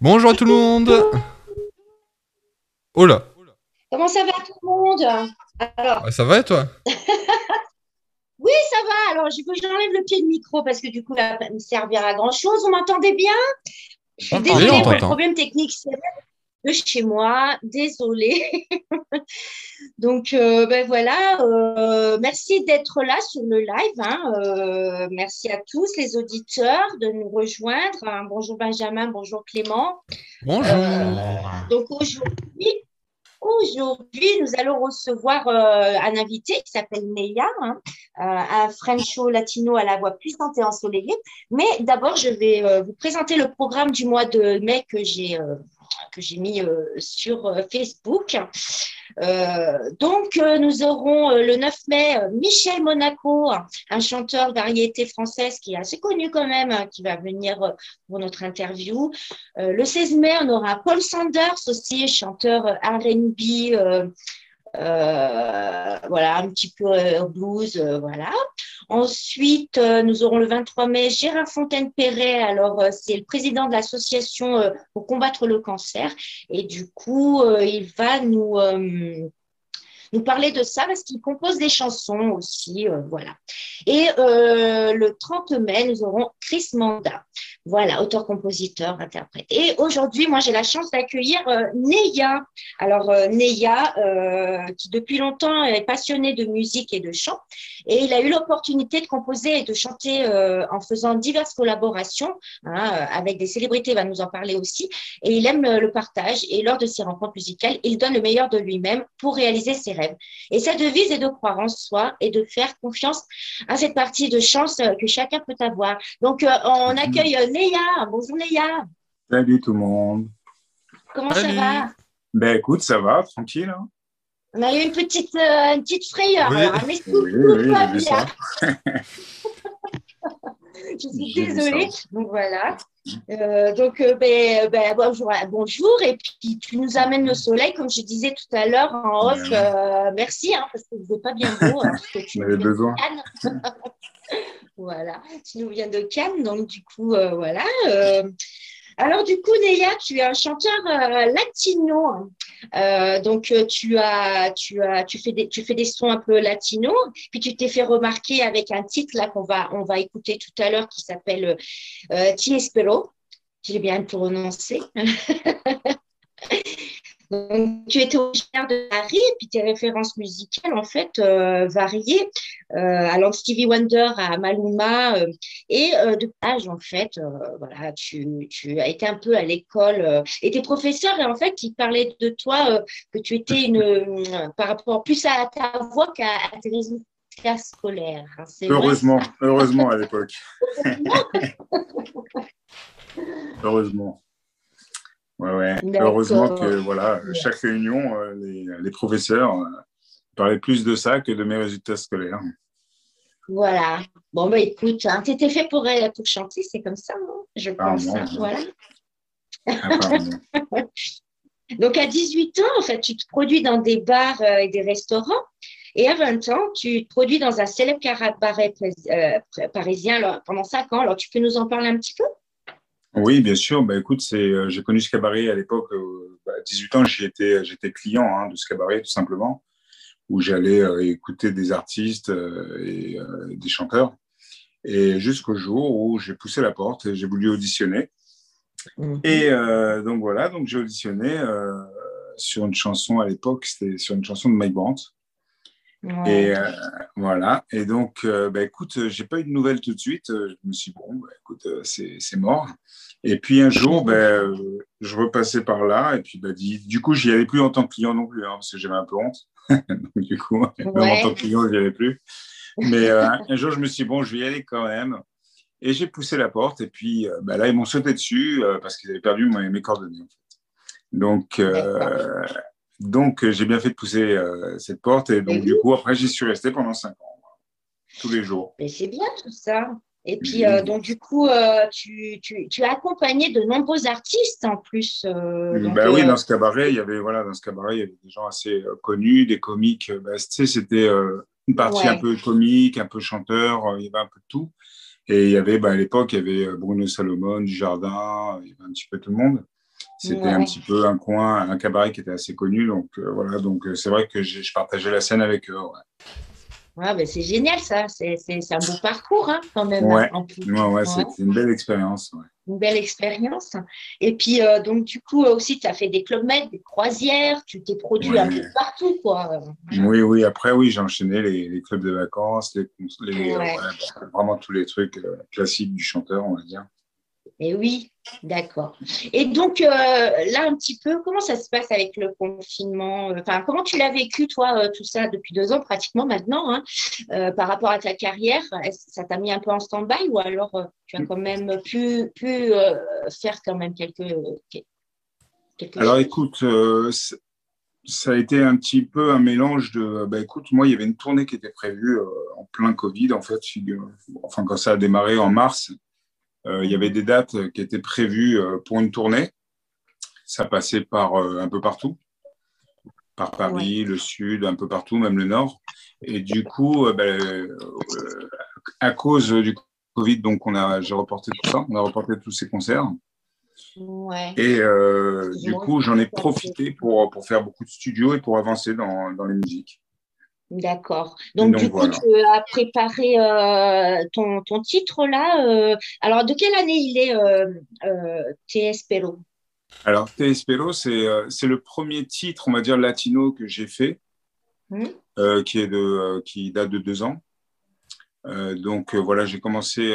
Bonjour à tout le monde. Oh là. Comment ça va tout le monde? Alors. Ah, ça va et toi? Oui, ça va. Alors, je que j'enlève le pied de micro parce que du coup, ça va pas me servir à grand chose. Vous m'entendez bien? Je suis désolée pour le problème technique de chez moi. Désolée. Donc, euh, ben voilà. Euh, merci d'être là sur le live. Hein. Euh, merci à tous les auditeurs de nous rejoindre. Hein, bonjour Benjamin, bonjour Clément. Bonjour. donc aujourd'hui, Aujourd'hui, nous allons recevoir un invité qui s'appelle Neya, hein, un Frencho latino à la voix puissante et ensoleillée. Mais d'abord, je vais vous présenter le programme du mois de mai que j'ai que j'ai mis euh, sur euh, Facebook. Euh, donc, nous aurons le 9 mai Michel Monaco, un chanteur variété française qui est assez connu quand même, hein, qui va venir pour notre interview. le 16 mai, on aura Paul Sanders aussi, chanteur R&B. Voilà, un petit peu blues, voilà. Ensuite, euh, nous aurons le 23 mai Gérard Fontaine-Perret. Alors, euh, c'est le président de l'association euh, pour combattre le cancer. Et du coup, il va nous nous parler de ça parce qu'il compose des chansons aussi. voilà. Et le 30 mai, nous aurons Chris Manda. Voilà, auteur-compositeur, interprète. Et aujourd'hui, moi, j'ai la chance d'accueillir euh, Neya. Alors, euh, Neya, euh, qui depuis longtemps est passionné de musique et de chant, et il a eu l'opportunité de composer et de chanter en faisant diverses collaborations hein, avec des célébrités, il va nous en parler aussi. Et il aime le, partage, et lors de ses rencontres musicales, il donne le meilleur de lui-même pour réaliser ses rêves. Et sa devise est de croire en soi et de faire confiance à cette partie de chance que chacun peut avoir. Donc, on mhm. accueille Léa. Bonjour Léa. Salut tout le monde. Comment ça va? Ben écoute, ça va, tranquille. Hein. On a eu une petite, euh, une petite frayeur, oui. mais tout, oui, oui, va bien. Je suis désolée. Donc voilà. Euh, donc euh, ben, ben, bonjour, bonjour, et puis tu nous amènes le soleil, comme je disais tout à l'heure en off. merci, hein, parce que vous n'êtes pas bien beau. Hein, tu avais besoin. Voilà, tu nous viens de Cannes, donc du coup, euh, voilà. Euh. alors du coup, Neya, tu es un chanteur euh, latino. donc tu as, tu as, tu fais des, tu sons un peu latino. Puis tu t'es fait remarquer avec un titre là qu'on va, écouter tout à l'heure qui s'appelle Ti espero. J'ai bien prononcé. Donc, tu étais originaire de Paris et puis tes références musicales, en fait, euh, variaient, euh, allant de Stevie Wonder à Maluma euh, et euh, de page, en fait. voilà, tu, tu, as été un peu à l'école et tes professeurs, en fait, qui parlaient de toi, que tu étais une, par rapport plus à ta voix qu'à tes résultats scolaires. Hein, heureusement, heureusement à l'époque. heureusement. Ouais, ouais. Heureusement que voilà, chaque réunion, euh, les, professeurs euh, parlaient plus de ça que de mes résultats scolaires. Voilà. Bon, bah écoute, hein, tu étais fait pour, euh, pour chanter, c'est comme ça, non je ah, pense. Hein, voilà. Donc, à 18 ans, en fait, tu te produis dans des bars et des restaurants. Et à 20 ans, tu te produis dans un célèbre cabaret parisien pendant 5 ans. Alors, tu peux nous en parler un petit peu? Oui, bien sûr. Bah, écoute, c'est, euh, j'ai connu ce cabaret à l'époque. Euh, bah, à 18 ans, j'étais, j'étais client hein, de ce cabaret, tout simplement, où j'allais euh, écouter des artistes et des chanteurs. Et jusqu'au jour où j'ai poussé la porte et j'ai voulu auditionner. Mhm. Et donc voilà, donc j'ai auditionné sur une chanson à l'époque, c'était sur une chanson de Mike Brandt. Et euh, voilà. Et donc, euh, bah, écoute, j'ai pas eu de nouvelles tout de suite. Je me suis dit, bon, bah, écoute, euh, c'est mort. Et puis un jour, bah, je repassais par là. Et puis, bah, du coup, j'y allais plus en tant que client non plus, hein, parce que j'avais un peu honte. donc, du coup, même en tant que client, je n'y allais plus. Mais un jour, je me suis dit, bon, je vais y aller quand même. Et j'ai poussé la porte. Et puis, bah, là, ils m'ont sauté dessus parce qu'ils avaient perdu mes, mes coordonnées. En fait. Donc, donc, euh, j'ai bien fait de pousser euh, cette porte. Et donc, du coup, après, j'y suis resté pendant cinq ans, tous les jours. Mais c'est bien tout ça. Et puis, euh, donc, du coup, tu, tu, tu, as accompagné de nombreux artistes en plus. ben oui, dans ce cabaret, il y avait, voilà, dans ce cabaret, il y avait des gens assez connus, des comiques. Ben, tu sais, c'était une partie un peu comique, un peu chanteur, il y avait un peu de tout. Et il y avait, ben, à l'époque, il y avait Bruno Salomon, du Jardin, il y avait un petit peu tout le monde. C'était un petit peu un coin, un cabaret qui était assez connu. Donc voilà, donc c'est vrai que je partageais la scène avec eux. Ouais. C'est génial ça, c'est un beau parcours hein, quand même. Ouais, ouais, c'était une belle expérience. Une belle expérience. Et puis, donc, du coup, aussi, tu as fait des clubs med, des croisières, tu t'es produit un peu partout. Quoi. Oui, oui, après, oui, j'ai enchaîné les, les, clubs de vacances, les, vraiment tous les trucs classiques du chanteur, on va dire. Et oui, d'accord. Et donc, euh, là, un petit peu, comment ça se passe avec le confinement? Enfin, comment tu l'as vécu, toi, euh, tout ça, depuis deux ans pratiquement maintenant, hein, euh, par rapport à ta carrière? Ça t'a mis un peu en stand-by ou alors tu as quand même pu, faire quand même quelques, Alors, écoute, ça a été un petit peu un mélange de. Bah, écoute, moi, il y avait une tournée qui était prévue en plein Covid, en fait. Enfin, quand ça a démarré en mars, il y avait des dates qui étaient prévues euh, pour une tournée. Ça passait par euh, un peu partout, par Paris, le sud, un peu partout, même le nord. Et du coup, ben, à cause du Covid, donc on a, j'ai reporté tout ça, on a reporté tous ces concerts. Et du coup, j'en ai profité pour, pour faire beaucoup de studios et pour avancer dans, dans les musiques. D'accord. Donc, du coup, tu as préparé euh, ton, ton, titre là. Euh, alors, de quelle année il est euh, Te Espero Alors, Te Espero, c'est le premier titre, on va dire, latino que j'ai fait, mmh. qui, est de, qui date de deux ans. donc voilà, j'ai commencé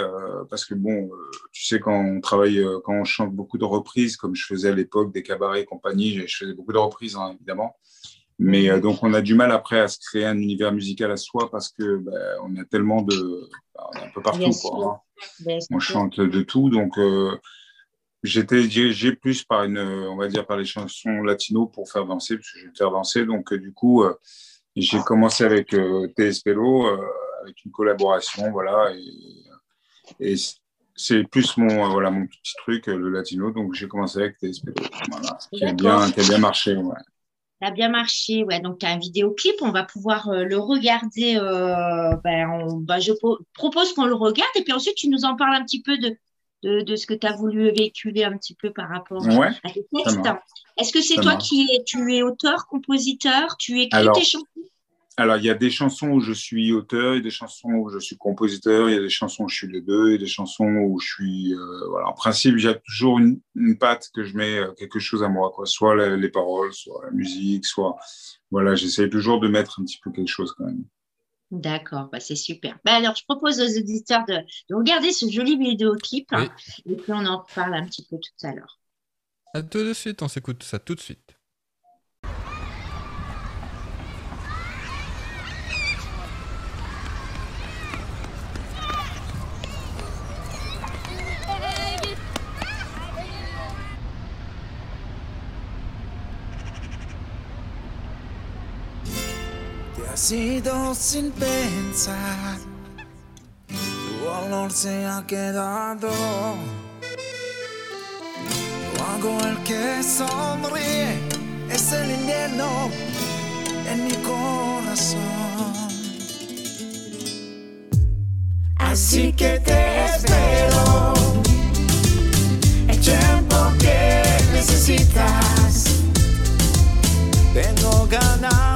parce que bon, tu sais quand on travaille, quand on chante beaucoup de reprises, comme je faisais à l'époque des cabarets et compagnie, je faisais beaucoup de reprises hein, évidemment. Mais euh, donc, on a du mal après à se créer un univers musical à soi parce que ben, on a tellement de. Ben, on est un peu partout, quoi. Hein. On chante de tout. Donc, euh, j'étais dirigé plus par une, on va dire, par les chansons latino pour faire danser, parce que je vais faire danser. Donc, euh, du coup, j'ai commencé avec euh, TSPLO, avec une collaboration, voilà. Et, et c'est plus mon, voilà, mon petit truc, le latino. Donc, j'ai commencé avec TSPLO, voilà, qui a bien, qui a bien marché, ouais a bien marché. Ouais, donc tu as un vidéoclip, on va pouvoir euh, le regarder. Euh, ben, ben, je propose qu'on le regarde et puis ensuite tu nous en parles un petit peu de, de, ce que tu as voulu véhiculer un petit peu par rapport à tes textes. Est-ce que c'est toi qui es, tu es auteur, compositeur, tu écris tes chansons? Alors, il y a des chansons où je suis auteur, il y a des chansons où je suis compositeur, il y a des chansons où je suis les deux, il y a des chansons où je suis. Euh, voilà. En principe, j'ai toujours une, patte que je mets euh, quelque chose à moi, quoi. Soit les, paroles, soit la musique, soit. Voilà, j'essaie toujours de mettre un petit peu quelque chose quand même. D'accord, bah c'est super. Bah alors, je propose aux auditeurs de, de regarder ce joli vidéoclip hein, et puis on en parle un petit peu tout à l'heure. À tout de suite, on s'écoute ça tout de suite. Sido sin pensar. Tu olor se ha quedado. Yo hago el que sonríe, es el invierno en mi corazón. Así que te espero. El tiempo que necesitas. Tengo ganas.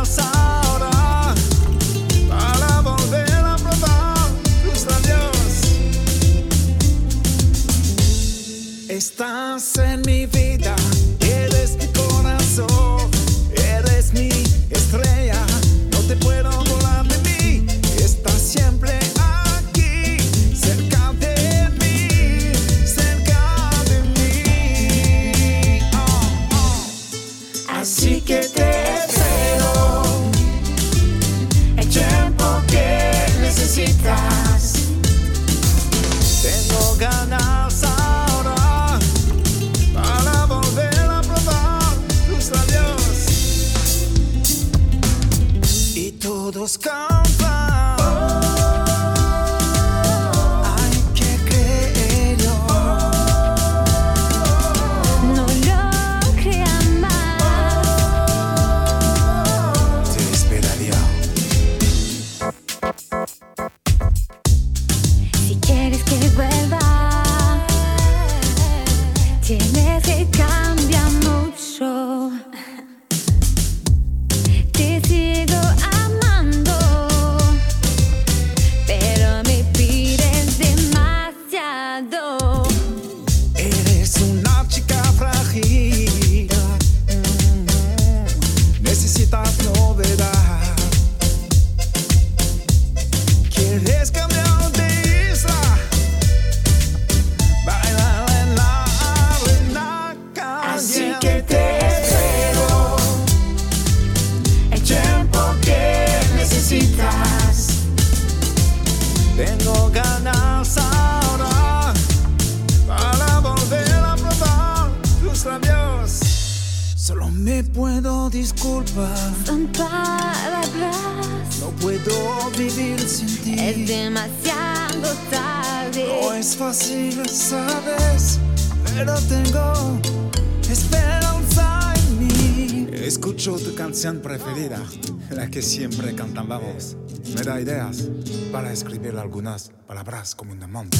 Escribir algunas palabras como un amante.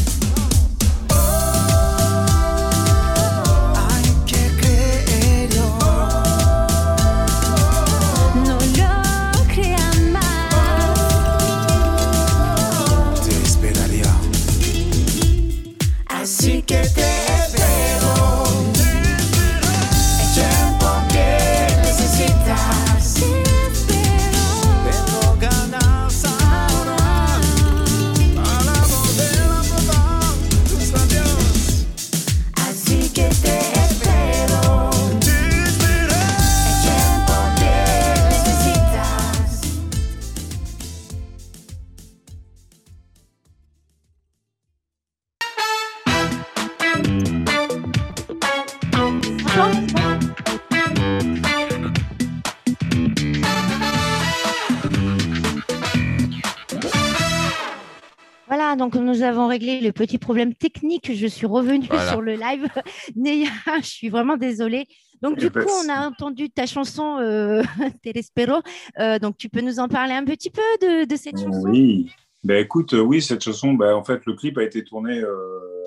Avons réglé le petit problème technique. Je suis revenue Voilà. sur le live. Néa, je suis vraiment désolée. Donc, Eh du ben, coup, on c'est- a entendu ta chanson euh, Te l'espero. Euh, donc, tu peux nous en parler un petit peu de, de cette chanson? Oui. Ben écoute, euh, oui, cette chanson, ben, en fait, le clip a été tourné euh,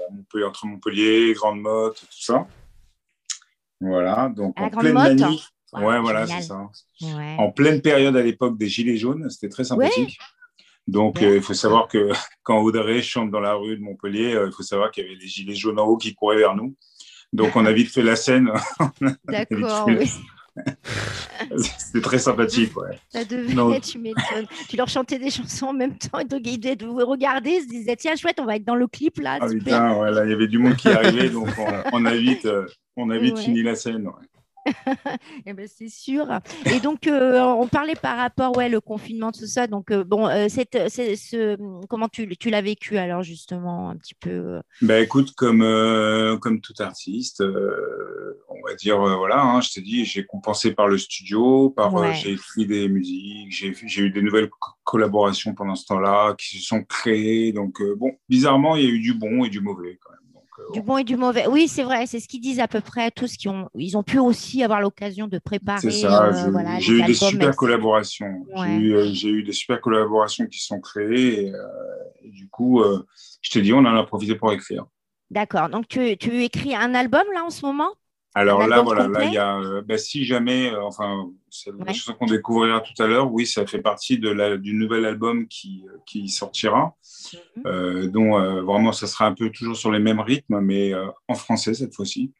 à Montpellier, entre Montpellier, Grande Motte, tout ça. Voilà, donc À la en Grande pleine Motte manie. Wow, ouais, voilà, c'est ça. Ouais. En pleine période à l'époque des Gilets jaunes, c'était très sympathique. Donc, euh, il faut savoir que quand Audrey chante dans la rue de Montpellier, euh, il faut savoir qu'il y avait les Gilets jaunes en haut qui couraient vers nous. Donc, on a vite fait la scène. D'accord, oui. C'était très sympathique, ouais. Ça devait Non. être, tu m'étonnes. Tu leur chantais des chansons en même temps. Et donc, ils devaient vous regarder, ils se disaient, tiens, chouette, on va être dans le clip là. Ah putain, ouais, là, il y avait du monde qui arrivait, donc on, on a vite, euh, on a vite Ouais. fini la scène. ouais. Eh ben, c'est sûr. Et donc, euh, on parlait par rapport ouais, le confinement, tout ça. Donc, euh, bon, euh, cette, c'est- ce, comment tu, tu l'as vécu alors, justement, un petit peu euh, Ben écoute, comme, euh, comme tout artiste, euh, on va dire, euh, voilà, hein, je t'ai dit, j'ai compensé par le studio, par, euh, Ouais. j'ai écrit des musiques, j'ai eu des nouvelles co- collaborations pendant ce temps-là qui se sont créées. Donc, euh, bon, bizarrement, il y a eu du bon et du mauvais quand même. Du bon et du mauvais. Oui, c'est vrai, c'est ce qu'ils disent à peu près tous qui ont. Ils ont pu aussi avoir l'occasion de préparer. C'est ça, euh, j'ai voilà, eu des super collaborations. J'ai Ouais. eu, euh, J'ai eu des super collaborations qui sont créées et, euh, et du coup, je te dis, on en a profité pour écrire. D'accord. Donc, tu, tu écris un album là en ce moment? Alors là, voilà, là, il y a, bah, si jamais, enfin, c'est la Ouais. chanson qu'on découvrira tout à l'heure, oui, ça fait partie de la, du nouvel album qui, qui sortira, Mhm. euh, dont euh, vraiment, ça sera un peu toujours sur les mêmes rythmes, mais euh, en français cette fois-ci.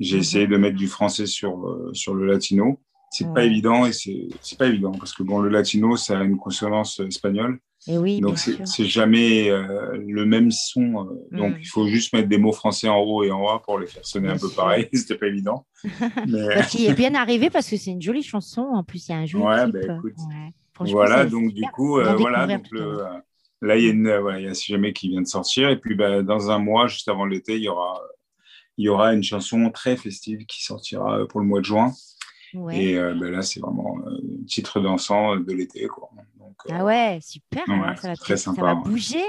J'ai Mhm. essayé de mettre du français sur, sur le latino. C'est pas évident et c'est pas évident parce que bon, le latino, ça a une consonance espagnole. Et oui, Donc, c'est jamais euh, le même son. euh, donc, Mm. il faut juste mettre des mots français en haut et en bas pour les faire sonner Bien un peu pareil. C'était pas évident. Mais Bah, tu y es bien arrivé parce que c'est une jolie chanson. En plus, il y a un joli Ouais, bah, écoute. Ouais. Franchement, voilà, donc du coup, euh, voilà. Donc, le, là, il y a une, euh, voilà, il y a Si jamais qui vient de sortir. Et puis, bah, dans un mois, juste avant l'été, il y aura, il y aura une chanson très festive qui sortira euh, pour le mois de juin. Ouais. Et euh, bah, là, c'est vraiment euh, un titre dansant de l'été, quoi. Donc, euh, Ah ouais, super. Ouais, alors ça va, très ça sympa, va ouais. bouger.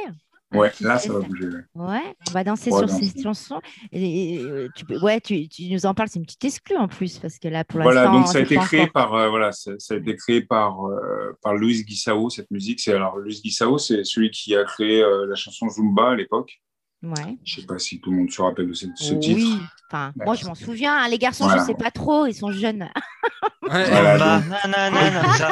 Ouais, là, ça va bouger. ouais. On va danser Ouais, sur danser. cette chanson. Et, euh, tu, peux- ouais, tu, tu nous en parles, c'est une petite exclue en plus, parce que là, pour Voilà, l'instant, donc ça a été créé par euh, voilà, ça, ça a été créé par euh, par Luis Guisao cette musique. C'est alors Luis Guisao, c'est celui qui a créé euh, la chanson Zumba à l'époque. Ouais. Je sais pas si tout le monde se rappelle de ce, ce oui. titre. Enfin, moi, je m'en souviens. hein, Les garçons, Voilà. je sais pas trop, ils sont jeunes. Ouais. Voilà, Bah, donc- nanana, ça,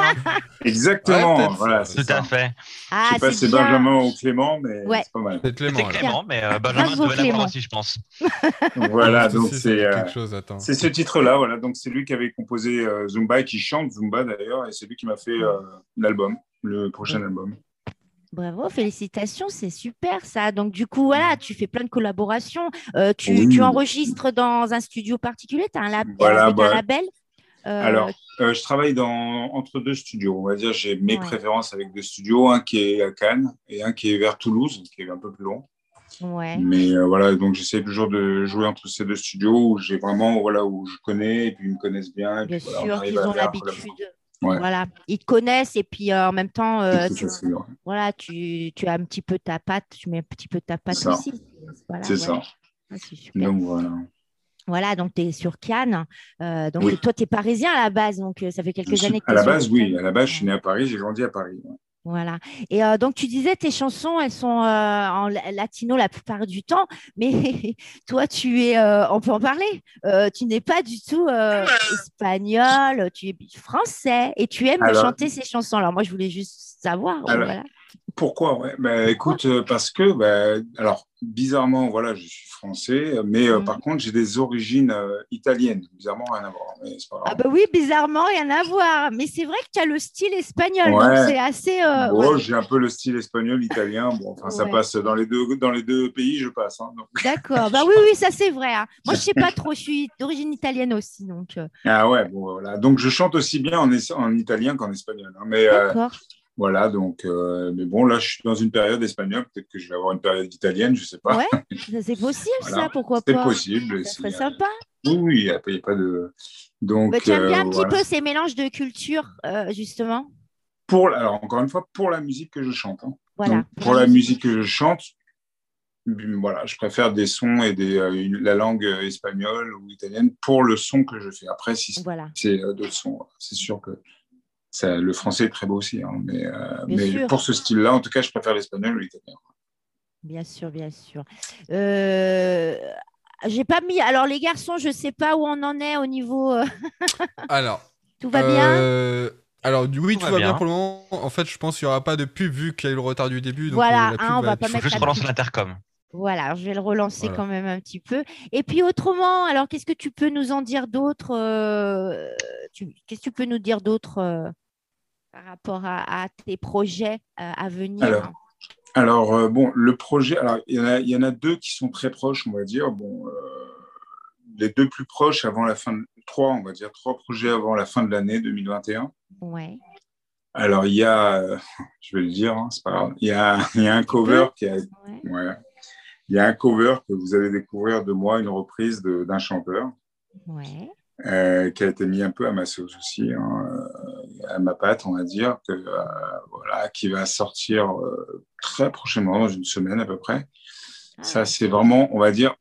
Exactement, Ouais, voilà, tout ça. à fait. Ah, Je sais pas si c'est. Benjamin ou Clément, mais Ouais. c'est pas mal. C'est Clément. Mais euh, Benjamin devait l'avoir Clément. aussi, je pense. Voilà, donc c'est euh, c'est ce titre-là, voilà. Donc c'est lui qui avait composé euh, Zumba et qui chante Zumba d'ailleurs, et c'est lui qui m'a fait euh, l'album, le prochain album. Bravo, félicitations, c'est super ça. Donc du coup, voilà, tu fais plein de collaborations. Euh, tu, Oui. tu enregistres dans un studio particulier, tu as un, lab- Voilà, avec un bah, label. Euh, Alors, euh, je travaille dans, entre deux studios. On va dire, j'ai mes Ouais. préférences avec deux studios, un qui est à Cannes et un qui est vers Toulouse, qui est un peu plus long. ouais. Mais euh, voilà, donc j'essaie toujours de jouer entre ces deux studios où j'ai vraiment, voilà, où je connais et puis ils me connaissent bien. Et Bien voilà, sûr ont l'habitude. Ouais. Voilà, ils te connaissent et puis euh, en même temps, euh, tu, voilà, tu, tu as un petit peu ta patte, tu mets un petit peu ta patte ça. aussi. Voilà, C'est ça. Ah, super. Donc voilà. Voilà, donc tu es sur Cannes. Euh, donc Oui. toi, tu es parisien à la base, donc ça fait quelques Je années que à tu la es sur base, oui. À la base, je suis né à Paris, j'ai grandi à Paris. Voilà. Et euh, donc, tu disais, tes chansons, elles sont euh, en la- latino la plupart du temps, mais toi, tu es, euh, on peut en parler, Euh, tu n'es pas du tout euh, espagnol, tu es français et tu aimes Alors- chanter ces chansons. Alors, moi, je voulais juste savoir. Alors- voilà. Pourquoi ouais. bah, Écoute, euh, parce que, bah, alors, bizarrement, voilà, je suis français, mais euh, par contre, j'ai des origines euh, italiennes. Bizarrement, rien à voir. Mais c'est pas grave. Ah bah oui, bizarrement, rien à voir. Mais c'est vrai que tu as le style espagnol, donc Ouais. c'est assez... Bon, ouais. j'ai un peu le style espagnol, italien. Bon, enfin, ça passe dans les deux, dans les deux pays, je passe. hein. D'accord. Bah oui, oui, ça c'est vrai. hein. Moi, je sais pas trop, je suis d'origine italienne aussi, donc... Ah ouais, bon, voilà. Donc, je chante aussi bien en, es- en italien qu'en espagnol. hein, mais D'accord. Voilà, donc, euh, mais bon, là, je suis dans une période espagnole. Peut-être que je vais avoir une période italienne, je sais pas. Ouais, c'est possible, Voilà. ça, pourquoi C'est pas possible. Ça c'est- sympa. Oui, oui, il n'y a, pas- de. Donc, Bah, tu aimes bien euh, un petit voilà. peu ces mélanges de culture, euh, justement? Pour, alors, encore une fois, pour la musique que je chante. hein. Voilà. Donc, pour la musique que je chante, mm, voilà, je préfère des sons et des, euh, une- la langue euh, espagnole ou italienne pour le son que je fais. Après, si Voilà. c'est euh, d'autres sons, c'est sûr que ça, le français est très beau aussi. hein, mais euh, mais pour ce style-là, en tout cas, je préfère l'espagnol ou l'italien. Bien sûr, bien sûr. Euh, J'ai pas mis. Alors, les garçons, je sais pas où on en est au niveau. euh, Alors, Tout va bien Alors, oui, Tout tout, va va bien. bien. pour le moment. En fait, je pense qu'il n'y aura pas de pub vu qu'il y a eu le retard du début. Donc, Voilà, euh, la pub hein, on va pas Il faut mettre juste la relancer l'intercom. Voilà, alors je vais le relancer Voilà. quand même un petit peu. Et puis autrement, alors qu'est-ce que tu peux nous en dire d'autre euh, tu- Qu'est-ce que tu peux nous dire d'autre euh, par rapport à, à tes projets euh, à venir? Alors, Alors, euh, bon, le projet, alors, il y, en a, il y en a deux qui sont très proches, on va dire. Bon, euh, les deux plus proches avant la fin de. Trois, on va dire, trois projets avant la fin de l'année 2021. Ouais. Alors, il y a, je vais le dire, hein, c'est pas grave, il y a, il y a un cover qui a. ouais. Ouais. Il y a un cover que vous allez découvrir de moi, une reprise d'un chanteur. Ouais. euh, qui a été mis un peu à ma sauce aussi, hein, ma patte, on va dire, que, euh, voilà, qui va sortir euh, très prochainement, dans une semaine à peu près. Ah, Ça, c'est vraiment, on va dire,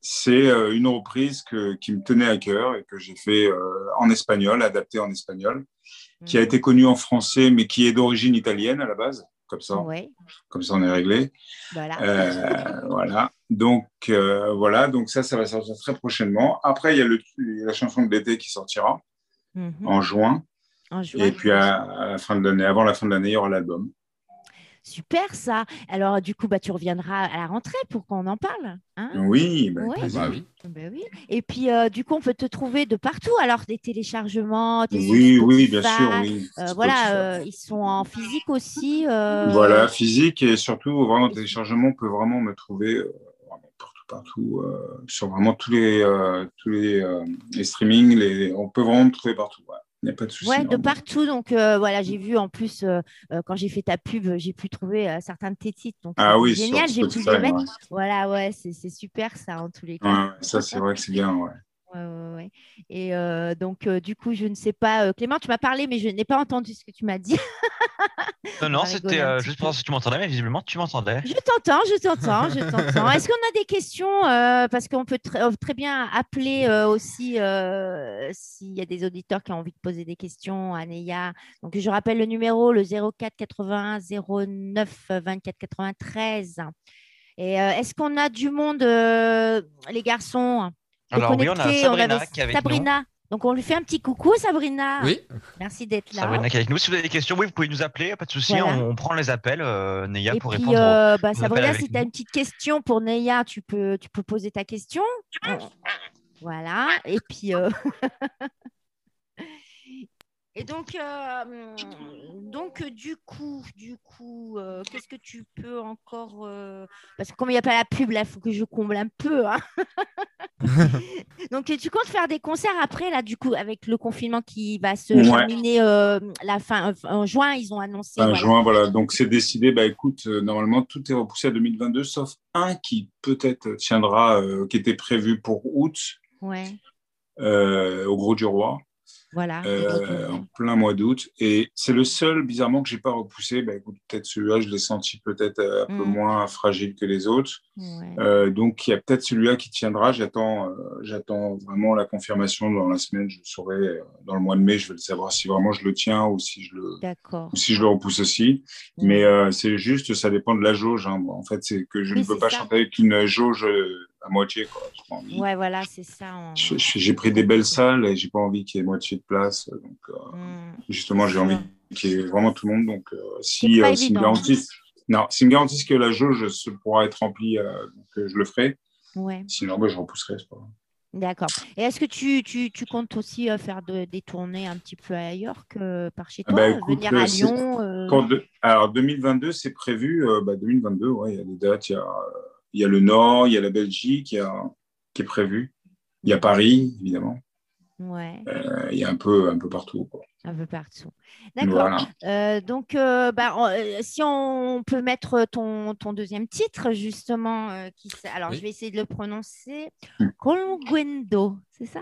c'est euh, une reprise que, qui me tenait à cœur et que j'ai fait euh, en espagnol, adaptée en espagnol, qui a Mhm. été connue en français, mais qui est d'origine italienne à la base. Comme ça, Ouais, comme ça, on est réglé. voilà. Euh, voilà. Donc euh, voilà. Donc ça, ça va sortir très prochainement. Après, il y a le, la chanson de l'été qui sortira Mhm. en juin. En juin. Et puis à, à la fin de l'année, avant la fin de l'année, il y aura l'album. Super ça. Alors du coup, bah, tu reviendras à la rentrée pour qu'on en parle. hein? Oui. bah, Ouais. plaisir. Bah oui. Oui. Et puis, euh, du coup, on peut te trouver de partout. Alors, des téléchargements, des Oui, oui, bien sûr. Oui. euh, voilà, euh, ils sont en physique aussi. Voilà, physique et surtout vraiment téléchargement, on peut vraiment me trouver partout, partout, euh, sur vraiment tous les euh, tous les, euh, les streamings. Les, on peut vraiment me trouver partout. ouais. Il n'y a pas de souci. Ouais, de partout. Donc, euh, voilà, j'ai vu en plus, euh, euh, quand j'ai fait ta pub, j'ai pu trouver euh, certains de tes titres. Donc, Ah oui, génial. J'ai pu les mettre. ouais. Voilà, ouais, c'est super ça, en tous les cas. Ouais, ça, c'est vrai que c'est bien. Ouais. Ouais, ouais, ouais. Et euh, donc, euh, du coup, je ne sais pas. euh, Clément, tu m'as parlé, mais je n'ai pas entendu ce que tu m'as dit. Non, non, c'était juste pour voir si tu m'entendais, mais visiblement tu m'entendais. Je t'entends, je t'entends, je t'entends. Est-ce qu'on a des questions Parce qu'on peut tr- très bien appeler aussi s'il y a des auditeurs qui ont envie de poser des questions à Neya. Donc, je rappelle le numéro, le 04 81 09 24 93. Et est-ce qu'on a du monde, les garçons? Alors oui, on a Sabrina avait qui est avec Sabrina. Donc, on lui fait un petit coucou, Sabrina. Oui. Merci d'être là. Sabrina qui est avec nous. Si vous avez des questions, oui, vous pouvez nous appeler, pas de souci. Voilà. On, on prend les appels, euh, Neya, Et pour puis, répondre. aux- euh, bah, aux Sabrina, si tu as une petite question pour Neya, tu peux, tu peux poser ta question. On- Voilà. Et puis, euh, Et donc, euh, donc euh, du coup, du coup, euh, qu'est-ce que tu peux encore euh, Parce que comme il n'y a pas la pub, là, il faut que je comble un peu. hein. donc, tu comptes faire des concerts après, là, du coup, avec le confinement qui va se Ouais. terminer euh, la fin euh, en juin, ils ont annoncé. Fin voilà. juin, voilà. Donc c'est décidé. Bah écoute, euh, normalement tout est repoussé à 2022, sauf un qui peut-être tiendra, euh, qui était prévu pour août Ouais, euh, au Gros du Roi, voilà. euh, en plein mois d'août. Et c'est le seul, bizarrement, que j'ai pas repoussé. Bah peut-être celui-là, je l'ai senti peut-être euh, un peu Mm. moins fragile que les autres. Ouais. Euh, donc il y a peut-être celui-là qui tiendra. J'attends, euh, j'attends vraiment la confirmation dans la semaine. Je saurai euh, dans le mois de mai. Je vais le savoir si vraiment je le tiens ou si je le ou si je le repousse aussi. Mais euh, c'est juste, ça dépend de la jauge. hein. En fait, c'est que je Oui, ne peux pas ça. chanter avec une jauge euh, à moitié. Quoi. J'ai pas envie. Ouais, voilà, c'est ça. J'ai pris des belles salles et j'ai pas envie qu'il y ait moitié de place. Donc, euh, Hmm. justement, j'ai envie qu'il y ait vraiment tout le monde. Donc, euh, si euh, s'ils me garantissent, non, s'ils me garantissent que la jauge se pourra être remplie, euh, donc, euh, je le ferai. Ouais. Sinon, bah, je repousserai. c'est pas grave. D'accord. Et est-ce que tu, tu, tu comptes aussi euh, faire de- des tournées un petit peu ailleurs que par chez Ah toi bah, écoute, Venir euh, à Lyon euh, Quand de- Alors, 2022, c'est prévu. euh, bah, 2022, ouais, il y a des dates. Il y a, euh, il y a le Nord, il y a la Belgique il y a, qui est prévu. Il y a Paris, évidemment. Ouais, Euh, il y a un peu, un peu partout. Quoi. un peu partout. D'accord. Voilà. Euh, donc, euh, bah, on- si on peut mettre ton, ton deuxième titre, justement, euh, qui, alors Oui. je vais essayer de le prononcer. Hmm. Colguendo, c'est ça?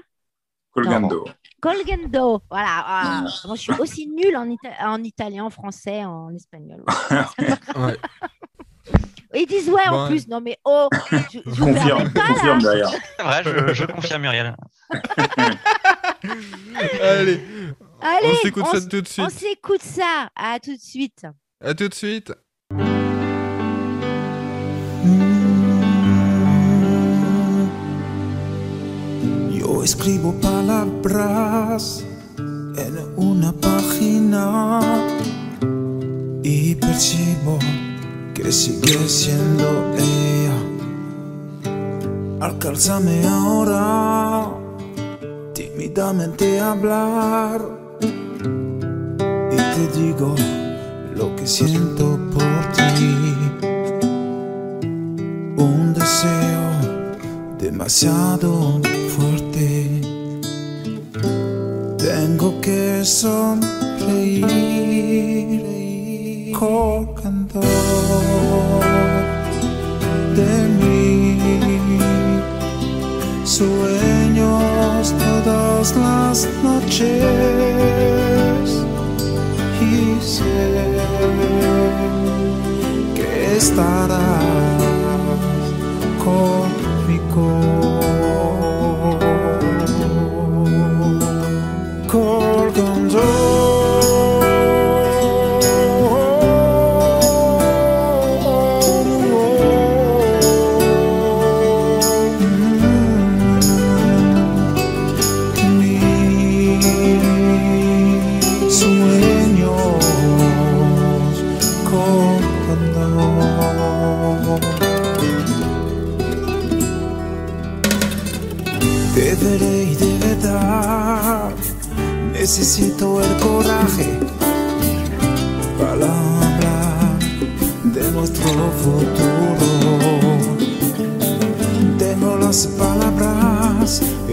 Colgando. Colgendo. Voilà. Ah, moi, je suis aussi nulle en, ita- en italien, en français, en espagnol. Ouais. Ils disent ouais en plus. Non, mais oh, je, je vous Confirme, permets pas là. confirme derrière. C'est vrai, je, je confirme, Muriel. Allez, Allez, on s'écoute on ça s- tout de On suite. s'écoute ça. À tout de suite. À tout de suite. Yo escribo palabras en una página y percibo que sigue siendo ella. Alcálzame ahora, tímidamente hablar y te digo lo que siento por ti. Un deseo demasiado fuerte. Tengo que sonreír que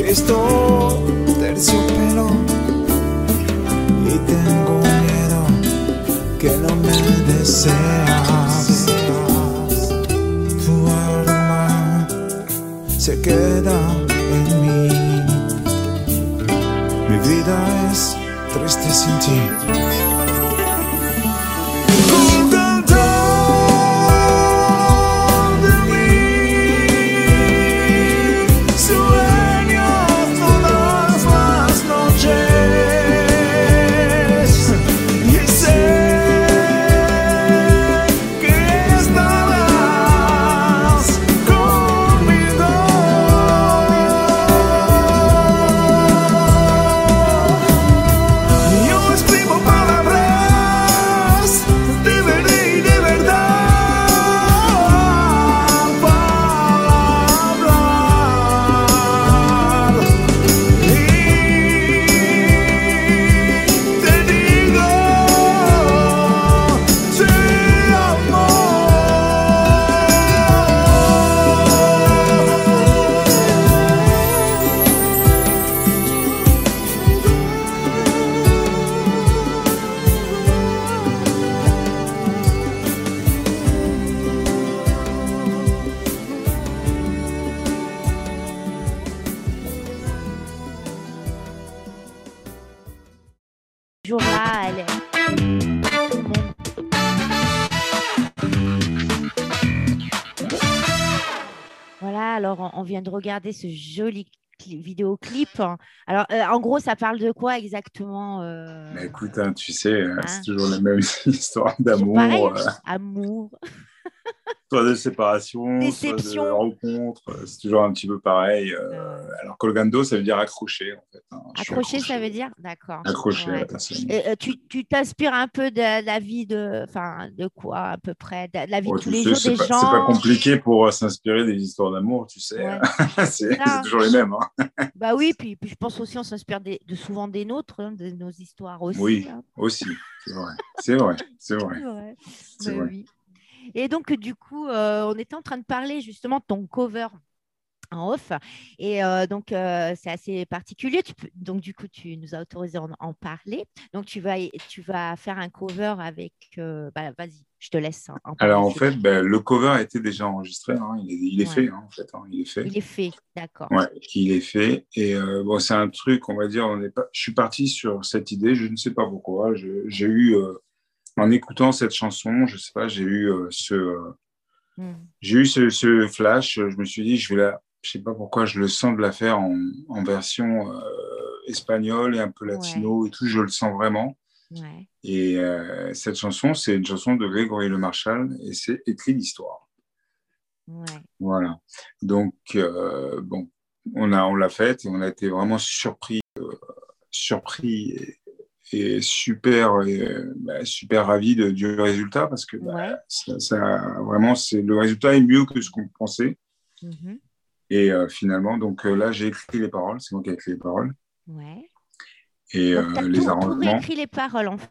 esto terciopelo y tengo miedo que no me deseas. Voilà, alors on, vient de regarder ce joli cli- vidéoclip. Alors, euh, en gros, ça parle de quoi exactement euh, Mais écoute, hein, tu sais, Hein. c'est toujours la même histoire d'amour, euh, Amour. Soit de séparation, Déception. soit de rencontre. euh, C'est toujours un petit peu pareil. euh, alors, colgando, ça veut dire accrocher, en fait. hein. Accrocher, ça veut dire D'accord. Accrocher à Ouais. la personne. Et, euh, tu t'inspires un peu de la vie de, enfin, de quoi à peu près, de la vie Ouais, de tous les sais, jours c'est des pas, gens? c'est pas compliqué pour euh, s'inspirer des histoires d'amour, tu sais. Ouais. c'est toujours les mêmes. hein. Bah oui, puis, puis je pense aussi on s'inspire de souvent des nôtres, hein, de nos histoires aussi. Oui. hein. Aussi, c'est vrai. C'est vrai, c'est vrai. C'est vrai. Et donc, du coup, euh, on était en train de parler justement de ton cover en off. Et euh, donc, euh, c'est assez particulier. Tu peux- donc, du coup, tu nous as autorisé à en, en parler. Donc, tu vas, tu vas faire un cover avec. euh, bah, Vas-y, je te laisse en. Alors, en fait, ben, le cover a été déjà enregistré. hein. Il est, il est Ouais. fait, hein, en fait. hein. Il est fait. Il est fait, d'accord. Ouais, il est fait. Et bon, c'est un truc, on va dire, on est pas... je suis parti sur cette idée, je ne sais pas pourquoi. J'ai eu, en écoutant cette chanson, je sais pas, j'ai eu euh, ce, euh, Hmm. j'ai eu ce, ce flash. Je me suis dit, je vais la, je sais pas pourquoi, je le sens de la faire en, en version euh, espagnole et un peu latino et tout. Je le sens vraiment. Ouais. Et euh, cette chanson, c'est une chanson de Grégory Le Marchal et c'est écrit l'histoire. Ouais. Voilà. Donc, euh, bon, on a, on l'a faite et on a été vraiment surpris, euh, surpris et, et super, bah, super ravis de- du résultat parce que bah, Ouais. ça, ça- vraiment, c'est le résultat est mieux que ce qu'on pensait. Mhm. Et euh, finalement, donc euh, là, j'ai écrit les paroles. C'est moi qui ai écrit les paroles Ouais. et Donc, euh, les tout, arrangements. réécrit les paroles en fait.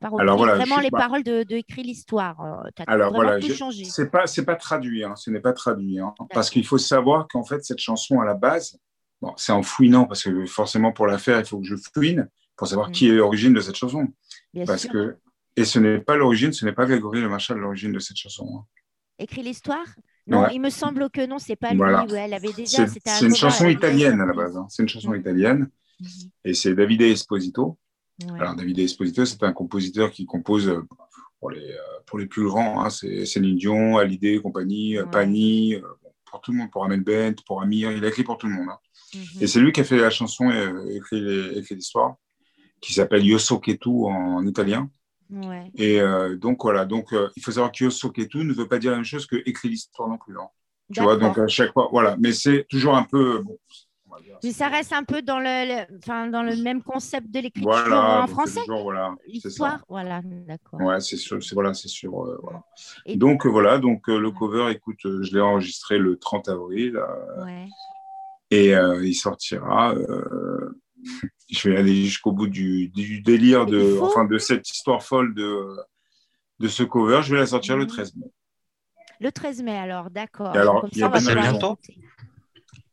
Pas repris Alors, voilà, vraiment les paroles de, de écrit l'histoire. Euh, Alors voilà, tout j'ai- changé. c'est pas c'est pas traduit, hein, ce n'est pas traduit, hein, parce qu'il faut savoir qu'en fait cette chanson à la base, bon, c'est en fouinant parce que forcément pour la faire il faut que je fouine pour savoir Mm. qui est l'origine de cette chanson, Bien parce sûr. que et ce n'est pas l'origine, ce n'est pas Grégory Le Marchal l'origine de cette chanson. hein. Écrit l'histoire? Non, Ouais. il me semble que non, c'est pas Voilà. lui. Ouais, elle avait déjà. C'est une chanson déjà italienne à la base, hein. c'est une chanson Mm. italienne Mhm. et c'est Davide Esposito. Ouais. Alors Davide Esposito, c'est un compositeur qui compose euh, pour les euh, pour les plus grands, hein, c'est Céline Dion, Hallyday, compagnie, euh. Pani, euh, pour tout le monde, pour Amel Bent, pour Amir, il a écrit pour tout le monde. Mhm. Et c'est lui qui a fait la chanson et euh, écrit l'histoire, qui s'appelle Io so che tu en, italien. Ouais. Et euh, donc voilà, donc euh, il faut savoir que Io so che tu ne veut pas dire la même chose que écrit l'histoire non plus. hein. Tu vois, donc à chaque fois, voilà. Mais c'est toujours un peu. Bon, on va dire, Mais ça reste un peu dans le, le- enfin, dans le même concept de l'écriture Voilà, en donc c'est français. toujours, voilà. L'histoire, voilà, d'accord. Ouais, c'est sûr, c'est voilà, c'est sûr. euh, voilà. Et- Donc euh, voilà, donc euh, le cover, écoute, euh, je l'ai enregistré le 30 avril euh, Ouais. et euh, il sortira. Je vais aller jusqu'au bout du, du délire de, enfin, de cette histoire folle de, de ce cover. Je vais la sortir le Mhm. 13 mai. Le 13 mai, alors, d'accord. Il y a on va pas pouvoir bientôt écouter.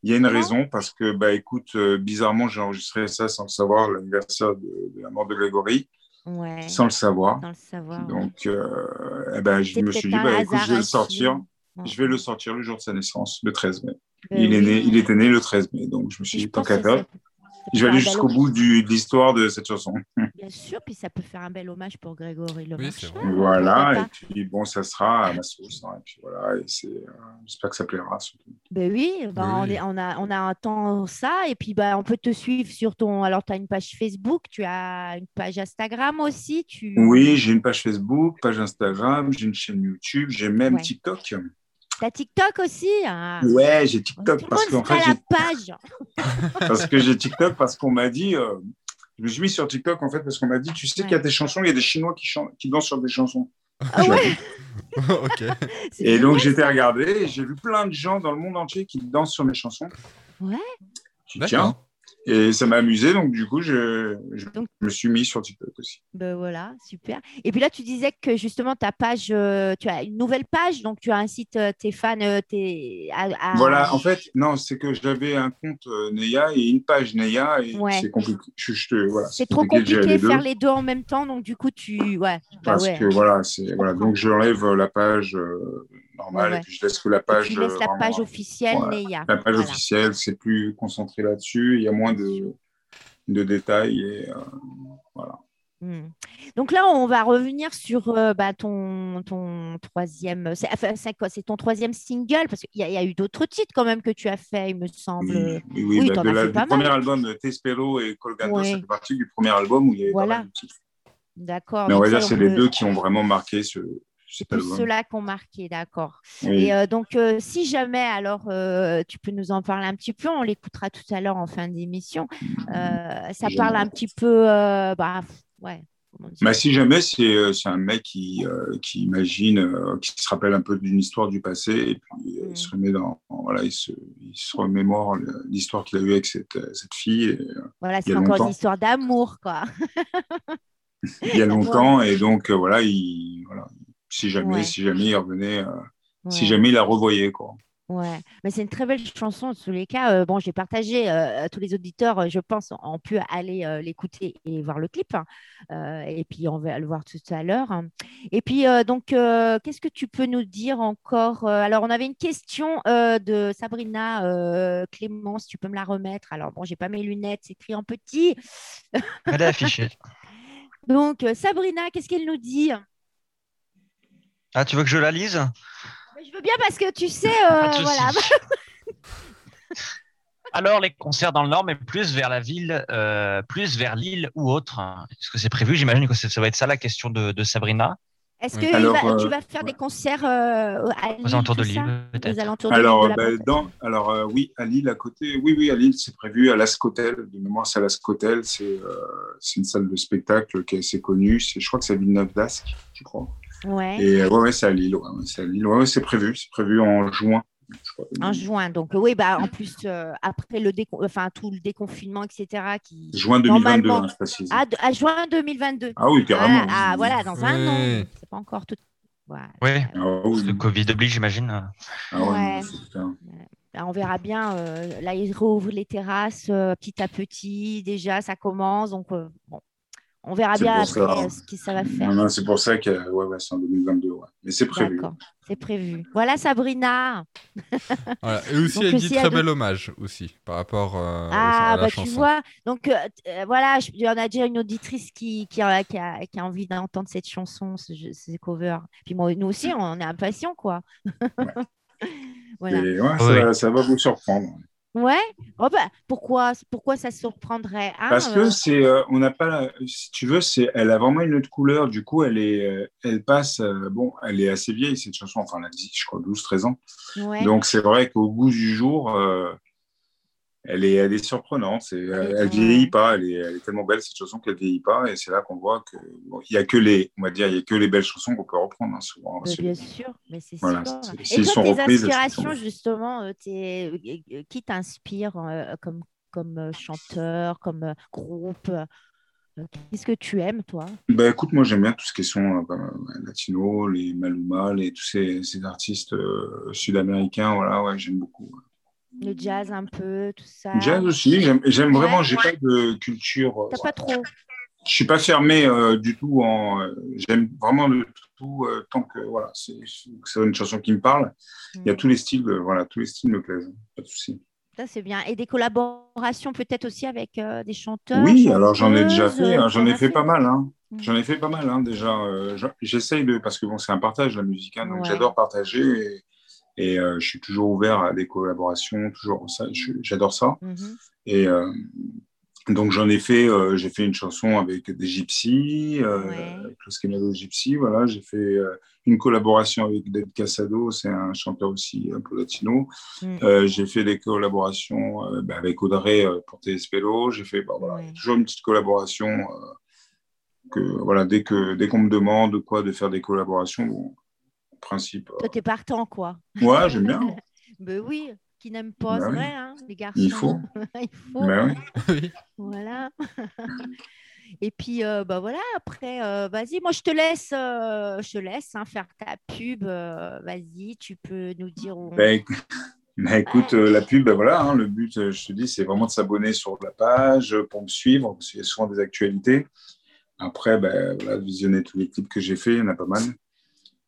Il y a une raison parce que, bah, écoute, euh, bizarrement, j'ai enregistré ça sans le savoir, l'anniversaire de, de la mort de Grégory, Ouais. sans le savoir. Sans le savoir. ouais. Donc, euh, eh ben, je me suis dit, bah, écoute, je vais le sortir. Je vais le sortir le jour de sa naissance, le 13 mai. Ben il, est oui. né, il était né le 13 mai, donc je me suis dit, tant qu'à faire, je vais aller jusqu'au bout du, de l'histoire de cette chanson. Bien sûr, puis ça peut faire un bel hommage pour Grégory Le Oui. Voilà, et puis bon, ça sera à ma sauce. hein, et puis voilà, et c'est, euh, j'espère que ça plaira surtout. Ben oui, ben Oui. On, est, on, a, on a un temps ça, et puis ben, on peut te suivre sur ton. Alors, tu as une page Facebook, tu as une page Instagram aussi. Tu... Oui, j'ai une page Facebook, page Instagram, j'ai une chaîne YouTube, j'ai même Ouais. TikTok. Tu as TikTok aussi hein? Ouais, j'ai Tout TikTok le parce qu'en fait, la page. parce que j'ai TikTok parce qu'on m'a dit, euh, je me suis mis sur TikTok en fait parce qu'on m'a dit, tu sais Ouais. qu'il y a des chansons, il y a des Chinois qui, chantent, qui dansent sur des chansons. Ah ouais, ok. c'est Et donc j'étais regardé et j'ai vu plein de gens dans le monde entier qui dansent sur mes chansons. Ouais. Je dis, Tiens. Et ça m'a amusé donc du coup je, je Donc- me suis mis sur TikTok aussi. Ben voilà, super. Et puis là, tu disais que justement, ta page, euh, tu as une nouvelle page, donc tu as un site, euh, tes fans, euh, tes, à- à- Voilà, en fait, non, c'est que j'avais un compte euh, Neya et une page Neya et Ouais. c'est compliqué. Voilà, C'est trop compliqué de faire les deux en même temps, donc du coup, tu. Ouais, bah Parce ouais. que voilà, c'est voilà, donc j'enlève la page euh, normale Ouais, ouais. et puis je laisse que la page. tu laisses euh, la vraiment- page officielle voilà. Neya. La page Voilà. officielle, c'est plus concentré là-dessus, il y a moins de, de détails et euh, voilà. Hmm. Donc là, on va revenir sur euh, bah, ton, ton troisième. C'est enfin, c'est quoi? C'est ton troisième single? Parce qu'il y, a- il y a eu d'autres titres quand même que tu as fait, il me semble. Oui, oui, oui, Oui, bah, de la- du pas premier mal. album de Tespero et Colgando, Ouais. ça fait partie du premier album où il y avait Voilà. mal. D'accord. Mais on va dire que c'est les peut- deux qui ont vraiment marqué ce, C'est ceux-là qui ont marqué, d'accord. Oui. Et euh, donc, euh, si jamais, alors, euh, tu peux nous en parler un petit peu, on l'écoutera tout à l'heure en fin d'émission. Ça parle un petit peu, bah, ouais, Bah, si jamais, c'est un mec qui, qui imagine, qui se rappelle un peu d'une histoire du passé et puis Mm. il se remet dans, voilà, il se, il se remémore l'histoire qu'il a eue avec cette, cette fille et, Voilà, c'est encore longtemps. une histoire d'amour, quoi. il y a longtemps et donc voilà, il, si jamais, Ouais. si jamais il revenait, euh, si jamais il la revoyait quoi. Ouais, mais c'est une très belle chanson en tous les cas. Euh, bon, j'ai partagé, euh, à tous les auditeurs, euh, je pense, ont pu aller euh, l'écouter et voir le clip. hein. Euh, et puis, on va le voir tout à l'heure. hein. Et puis, euh, donc, euh, qu'est-ce que tu peux nous dire encore? Alors, on avait une question euh, de Sabrina euh, Clémence, tu peux me la remettre? Alors, bon, j'ai pas mes lunettes, c'est écrit en petit. Elle est affichée. Donc, Sabrina, qu'est-ce qu'elle nous dit? Ah, tu veux que je la lise? Mais Je veux bien parce que tu sais, euh, voilà. Alors, les concerts dans le Nord, mais plus vers la ville, euh, plus vers l'île ou autre. Est-ce que c'est prévu J'imagine que c'est- ça va être ça la question de, de Sabrina. Est-ce que Alors, va- euh, tu vas faire des concerts euh, à Lille, Aux alentours de Lille, peut-être. Aux alentours de Alors, dans, euh, oui, à Lille, à côté, oui, oui, à Lille, c'est prévu à l'Ascotel. De mémoire, c'est à l'Ascotel. C'est euh, c'est une salle de spectacle qui est assez connue. C'est- Je crois que c'est Villeneuve d'Ascq, je crois. Ouais. Et euh, ouais, ouais, c'est à Lille. Ouais, ouais, c'est à Lille. Ouais, ouais, c'est prévu. C'est prévu en juin. je crois. En juin, donc euh, oui, bah, en plus, euh, après le décon- enfin, tout le déconfinement, etc., qui... Juin 2022, Normalement- hein, je précise. Ah, de- à juin 2022. Ah oui, carrément. Ah, ah, voilà, dans un Ouais. an. C'est pas encore tout. Voilà. Oui, Ah oui. le Covid oblige, j'imagine. Ah ouais, Ouais. clair. Là, on verra bien. euh, là, ils rouvrent les terrasses euh, petit à petit. Déjà, ça commence. Donc, euh, bon, on verra bien après ça. euh, ce que ça va faire. Non, non, c'est pour ça que ouais, ouais, c'est en 2022. Ouais. Mais c'est prévu. C'est prévu. Voilà, Sabrina. Voilà. Et aussi, Donc, elle dit très bel hommage aussi par rapport euh, Ah, à la bah chanson. tu vois. Donc, euh, euh, voilà, je- il y en a déjà une auditrice qui, qui, a, qui, a, qui a envie d'entendre cette chanson, ce, ces covers. Puis moi, nous aussi, on est impatients, quoi. voilà. Et ouais, Oui. ça, ça va vous surprendre. Ouais. Oh, bah, pourquoi, pourquoi ça surprendrait hein, Parce que c'est, euh, on n'a pas, la- si tu veux, c'est, elle a vraiment une autre couleur. Du coup, elle est, euh, elle passe, euh, bon, elle est assez vieille cette chanson. Enfin, elle a 10, je crois 12, 13 ans. ouais. Donc c'est vrai qu'au goût du jour, elle est, elle est surprenante. Elle, elle vieillit pas. Elle est, elle est tellement belle cette chanson qu'elle vieillit pas. Et c'est là qu'on voit que, bon, il y a que les, on va dire, il y a que les belles chansons qu'on peut reprendre hein, souvent. Mais C'est- bien sûr, mais c'est Voilà, Et toi, tes reprises, inspirations, justement, euh, euh, euh, qui t'inspire euh, comme, comme chanteur, comme groupe Qu'est-ce que tu aimes, toi? Bah écoute, moi j'aime bien tout ce qui sont bah, latino, les Maluma, les, tous ces, ces artistes euh, sud-américains, voilà, ouais, j'aime beaucoup. Le jazz un peu, tout ça Jazz aussi, j'aime vraiment, j'ai pas de culture, euh, T'as pas trop je suis pas fermé euh, du tout, en, euh, j'aime vraiment de tout, euh, tant que voilà, c'est une chanson qui me parle. Il y a Mm. tous les styles, voilà, tous les styles me plaisent, pas de souci. Ça, c'est bien. Et des collaborations peut-être aussi avec des chanteurs Oui, alors j'en ai déjà fait, hein, j'en ai fait pas mal. Hein. Mm. J'en ai fait pas mal hein, déjà. je- J'essaye de, parce que bon, c'est un partage la musique, hein, donc Ouais. j'adore partager et, et, euh, je suis toujours ouvert à des collaborations, toujours ça, j'adore ça. Mhm. Et euh, donc j'en ai fait, euh, j'ai fait une chanson avec des gypsies, euh, Ouais. avec Los Quemados Gypsy, voilà. J'ai fait une collaboration avec Dave Casado, c'est un chanteur aussi un peu latino. Mm. J'ai fait des collaborations bah, avec Audrey pour Téléspélo. J'ai fait bah, voilà, Ouais. toujours une petite collaboration. que voilà, dès que dès qu'on me demande quoi de faire des collaborations, bon, principe, Toi, t'es partant, quoi. euh, ouais, j'aime bien. Ben oui, qui n'aime pas, Bah c'est oui. vrai, hein, les garçons. Il faut. Il faut. Ben oui. Voilà. Et puis, euh, bah voilà, après, euh, vas-y, moi, je te laisse, euh, je te laisse hein, faire ta pub. euh, vas-y, tu peux nous dire où. Ben, éc- ben, écoute, euh, la pub, ben voilà, hein, le but, euh, je te dis, c'est vraiment de s'abonner sur la page euh, pour me suivre, parce qu'il y a souvent des actualités. Après, ben, voilà, visionner tous les clips que j'ai faits, il y en a pas mal.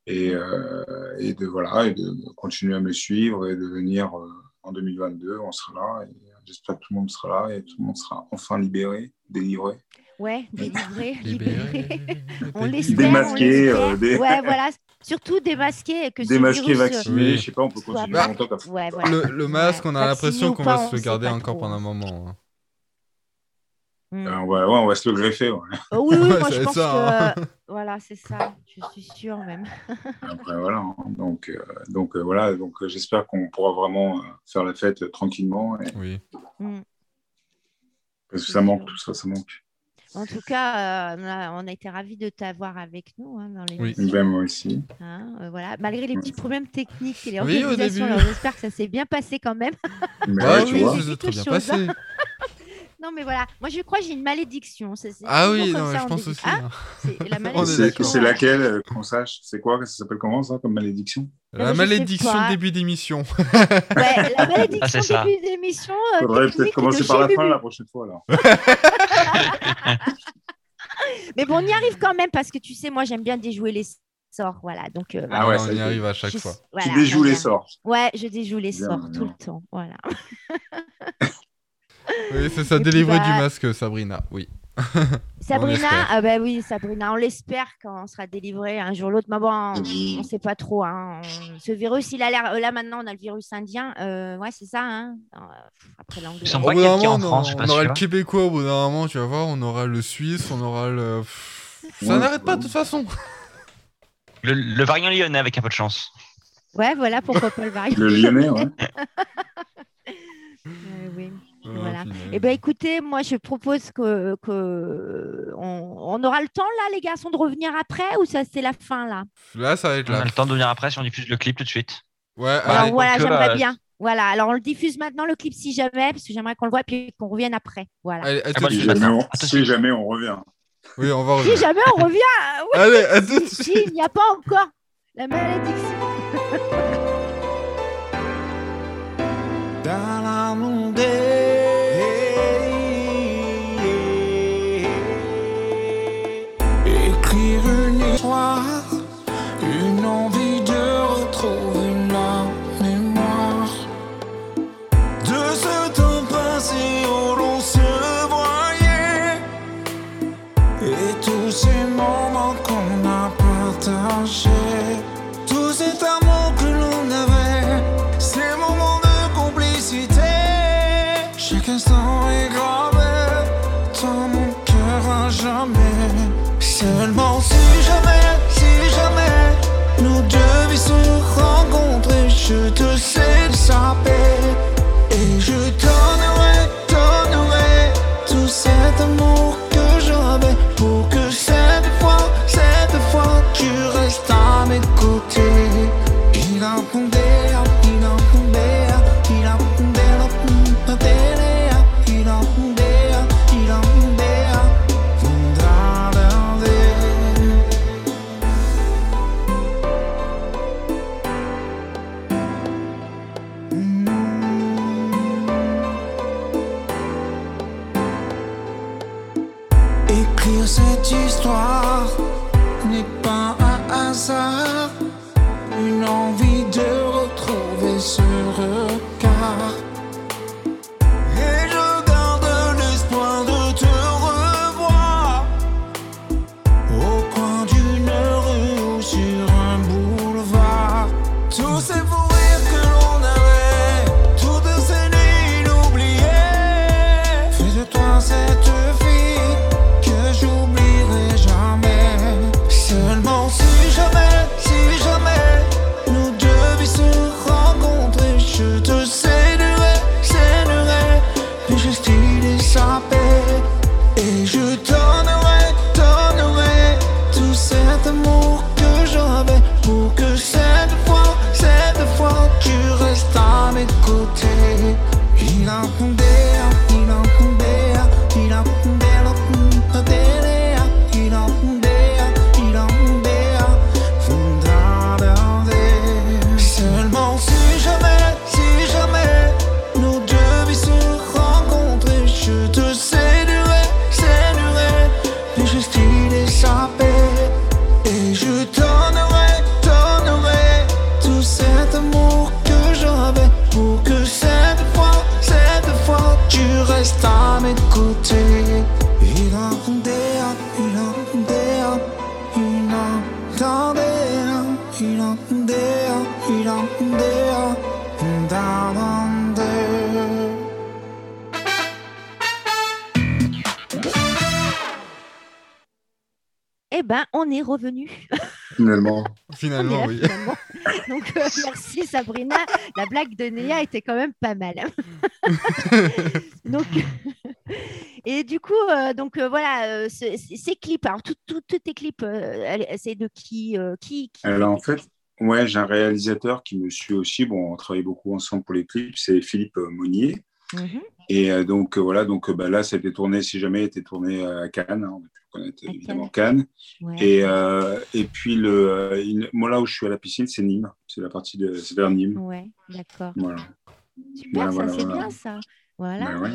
Et, euh, et de voilà, et de continuer à me suivre et de venir euh, en 2022, on sera là. Et j'espère que tout le monde sera là et tout le monde sera enfin libéré, délivré. Ouais, délivrer, Libéré. On l'espère. Démasquer, on l'espère. euh, des- Ouais, voilà. Surtout démasquer et que ce Démasqué, virus, vacciné, Oui. je sais pas, on peut continuer pas- longtemps comme ça. Ouais, voilà. Le, le masque, on a l'impression qu'on va se le garder encore trop, pendant un hein. moment. hein. Mm. Euh, on, va, ouais, on va se le greffer. ouais. Euh, oui, oui, Ouais, moi je pense ça, que voilà, c'est ça. Je suis sûre même. Après, voilà. hein. Donc, euh, donc euh, voilà. Donc, euh, j'espère qu'on pourra vraiment euh, faire la fête euh, tranquillement. et- Oui. Mm. parce que ça manque, tout ça, ça manque. En tout cas, euh, on, a, on a été ravis de t'avoir avec nous hein, dans l'émission. Ben, moi aussi. hein, euh, voilà. Malgré les petits problèmes techniques et les Oui, au organisations, début. alors j'espère que ça s'est bien passé quand même. Mais Ah ouais, oui, tu vois. ça s'est très bien hein. passé. Non, mais voilà. Moi, je crois que j'ai une malédiction. c'est- c'est Ah oui, non, ça je en pense aussi. Ah, c'est la malédiction. Laquelle euh, qu'on sache? C'est quoi? Ça s'appelle comment ça comme malédiction? La malédiction début d'émission. Ouais, la malédiction Ah, début d'émission. euh, Faudrait peut-être commencer par la fin la prochaine fois alors. Mais bon, on y arrive quand même parce que tu sais, moi, j'aime bien déjouer les sorts. Voilà. Donc, euh, Ah ouais, on ça y arrive à chaque je- fois. voilà, tu déjoues les sorts. Ouais, je déjoue les sorts tout le temps. Voilà. Oui, c'est ça, délivrer du bah- masque, Sabrina. Oui. Sabrina, ah bah oui, Sabrina, on l'espère quand on sera délivré un jour ou l'autre. Mais bon, on Oui. ne sait pas trop. hein. On- Ce virus, il a l'air. euh, Là, maintenant, on a le virus indien. Euh, ouais, c'est ça. Hein. Euh, Après l'anglais. Ils sont pas en on, aura le québécois, au bout d'un moment, tu vas voir, on aura le suisse, on aura le. Ça n'arrête pas de toute façon. Le, le variant lyonnais avec un peu de chance. Ouais, voilà pourquoi pas le variant. Le lyonnais, ouais. Voilà. Eh ben écoutez, moi je propose que, que on, on aura le temps là, les garçons, de revenir après ou ça c'est la fin là? Là, ça va être On a là. le temps de venir après si on diffuse le clip tout de suite. Ouais, Alors allez. voilà, j'aimerais euh, bien. Voilà, alors on le diffuse maintenant le clip si jamais, parce que j'aimerais qu'on le voit puis qu'on revienne après. Voilà. Allez, à tout bah, de Si jamais, on, si jamais revient. Oui, on va Si revenir. jamais on revient, euh, oui, Allez, à tout de si, suite. si, il n'y a pas encore la malédiction. dans la monde. Finalement. Oui. finalement. Donc, euh, merci Sabrina. La blague de Néa était quand même pas mal. donc, et du coup, euh, donc euh, voilà, euh, ces clips, alors tout- tout- tous tes clips, euh, c'est de qui, euh, qui, qui Alors en fait ouais, j'ai un réalisateur qui me suit aussi. Bon, on travaille beaucoup ensemble pour les clips. C'est Philippe Monnier. Mhm. Et euh, donc euh, voilà, donc bah, là, ça a été tourné, si jamais, été tourné à Cannes. hein, connaître évidemment Cannes. Ouais. Et, euh, et puis le, euh, moi là où je suis à la piscine, c'est Nîmes. C'est la partie de, vers Nîmes. Ouais, d'accord. Voilà. Super, Voilà, ça voilà, c'est bien ça. Voilà. Bah ouais.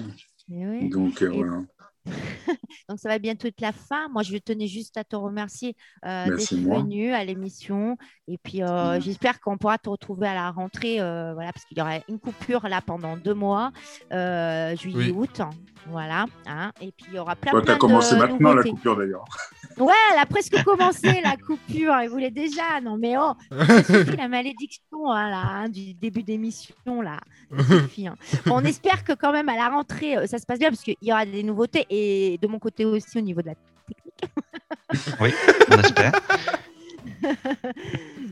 Eh oui. Donc euh, Et- voilà. Donc, ça va bientôt être la fin. Moi, je tenais juste à te remercier euh, d'être venu à l'émission. Et puis, euh, j'espère qu'on pourra te retrouver à la rentrée, euh, voilà, parce qu'il y aura une coupure là pendant deux mois, euh, juillet, Oui. août. Voilà. hein. Et puis, il y aura plein, Ouais, plein T'as commencé de maintenant la coupure d'ailleurs. Ouais, elle a presque commencé la coupure. Elle voulait déjà. Non, mais oh, ça suffit la malédiction voilà, hein, du début d'émission. là. Ça suffit, hein. Bon, on espère que quand même à la rentrée, ça se passe bien parce qu'il y aura des nouveautés et de mon côté aussi au niveau de la technique. Oui, on espère.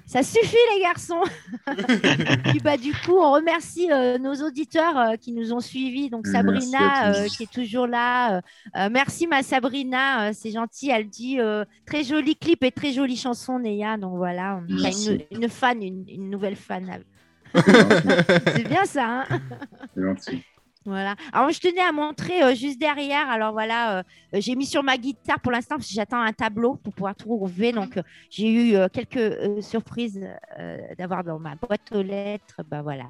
Ça suffit les garçons. Puis bah du coup, on remercie euh, nos auditeurs euh, qui nous ont suivis. Donc Sabrina euh, qui est toujours là. Merci ma Sabrina, euh, c'est gentil. Elle dit euh, très joli clip et très jolie chanson Néa. Donc voilà, on a une, une fan, une, une nouvelle fan. C'est bien ça. hein? C'est gentil. Voilà. Alors, je tenais à montrer euh, juste derrière. Alors, voilà, euh, euh, j'ai mis sur ma guitare pour l'instant parce que j'attends un tableau pour pouvoir trouver. Donc, euh, j'ai eu euh, quelques euh, surprises euh, d'avoir dans ma boîte aux lettres. Ben voilà.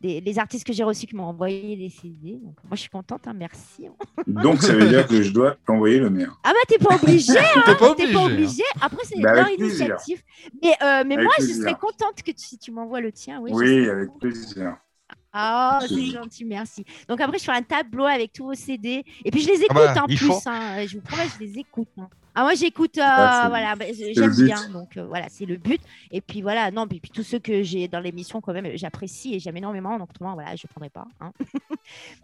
Des, les artistes que j'ai reçus qui m'ont envoyé des CD. Donc, moi, je suis contente. hein, merci. Donc ça veut dire que je dois t'envoyer le mien. Ah, bah, t'es pas obligé. hein, T'es pas obligé. pas hein. obligé. Après, c'est Bah, leur initiative. Mais, euh, mais Avec moi, je serais contente que tu, si tu m'envoies le tien. Oui, avec plaisir. Ah, c'est C'est- gentil, merci. Donc après, je fais un tableau avec tous vos CD. Et puis, je les écoute bah, en il plus. faut. hein. Je vous promets, je les écoute. hein. Ah, moi, j'écoute, euh, Ah, voilà, bah, j'aime bien. Donc euh, voilà, c'est le but. Et puis voilà, non, puis, puis tous ceux que j'ai dans l'émission, quand même, j'apprécie et j'aime énormément. Donc autrement, voilà, je ne prendrai pas. hein.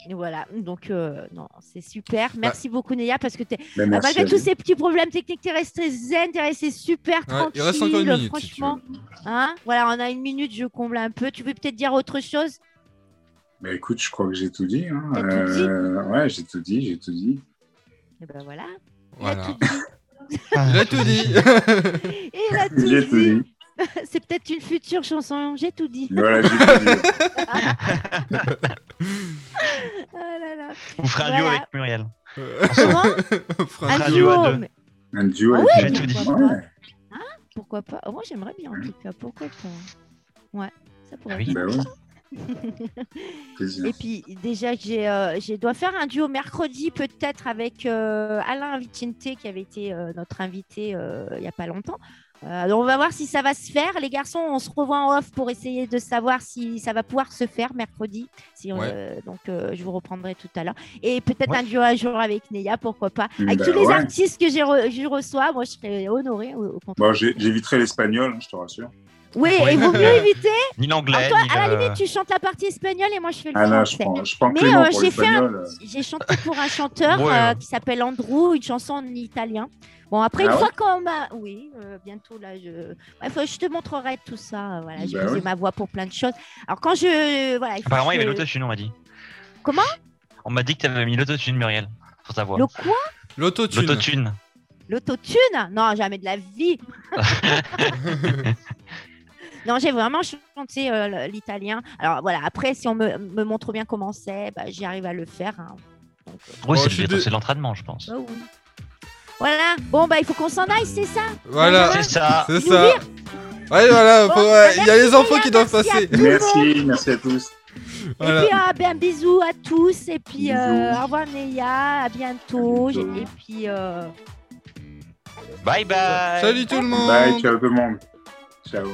Et voilà, donc euh, non, c'est super. Merci beaucoup, Néa, parce que t'es- Mais ah, merci malgré tous ces petits problèmes techniques, tu es resté zen, tu es resté super Ouais, tranquille. il reste encore une minute, si franchement. Hein voilà, on a une minute, je comble un peu. Tu veux peut-être dire autre chose? Bah, écoute, je crois que j'ai tout dit. hein. T'as tout dit Euh, ouais, j'ai tout dit, j'ai tout dit. Et ben voilà. Il Voilà. tout dit. Il a tout dit. Il a tout J'ai tout dit. dit. C'est peut-être une future chanson. J'ai tout dit. Voilà, j'ai tout dit. Ah là là. Vous ferez un duo Voilà. avec Muriel. Comment Frère, Un Radio duo. à deux. mais Un duo Ah avec ouais, J'ai lui. tout dit. pourquoi Ouais. pas Pourquoi pas? Oh, Moi, j'aimerais bien en tout cas. Pourquoi pas? Ouais, ça pourrait Ah oui. être Bah ouais. Et puis déjà, j'ai, euh, j'ai dois faire un duo mercredi peut-être avec euh, Alain Vicente qui avait été euh, notre invité il n'y a pas longtemps. Alors on va voir si ça va se faire. Les garçons, on se revoit en off pour essayer de savoir si ça va pouvoir se faire mercredi. Si on- Ouais. donc je vous reprendrai tout à l'heure. Et peut-être Ouais. un duo un jour avec Neya, pourquoi pas. Avec Bah tous les ouais. artistes que j'ai re- je reçois, moi je serais honorée au. Bon, j'éviterai l'espagnol, hein, je te rassure. Oui, Oui. et vaut mieux éviter. Ni l'anglais, toi, ni à la le- limite, tu chantes la partie espagnole et moi je fais le Ah non, je français. prends, je prends Mais, euh, pour j'ai fait un- l'espagnol. euh. J'ai chanté pour un chanteur Ouais. euh, qui s'appelle Andrew, une chanson en italien. Bon, après, Ah une ouais fois qu'on m'a. Oui, euh, bientôt, là, je... Bref, je te montrerai tout ça. euh, Voilà, j'ai posé oui. ma voix pour plein de choses. Alors, quand je. Voilà, il Apparemment, que il y avait je- l'autotune, on m'a dit. Comment? On m'a dit que tu avais mis l'autotune, Muriel, sur ta voix. Le quoi? L'autotune. L'autotune. L'autotune? Non, jamais de la vie. non, j'ai vraiment chanté euh, l'italien. Alors, voilà, après, si on me, me montre bien comment c'est, bah, j'y arrive à le faire. hein. Donc, euh, Oui, c'est l'entraînement, je pense. bah oui. Voilà, bon, bah, il faut qu'on s'en aille, c'est ça? Voilà. C'est ça. C'est ça. Ouais, voilà. Bon, faut- bah, ouais, Il y a merci, les infos Léa, qui doivent merci à passer. Merci, merci à tous. Voilà. Et puis ah, ben, un bisou à tous et puis euh, Bisous. au revoir Néa, à bientôt. À bientôt. Et puis euh, Bye bye. Salut tout le monde. Bye, ciao tout le monde. Ciao.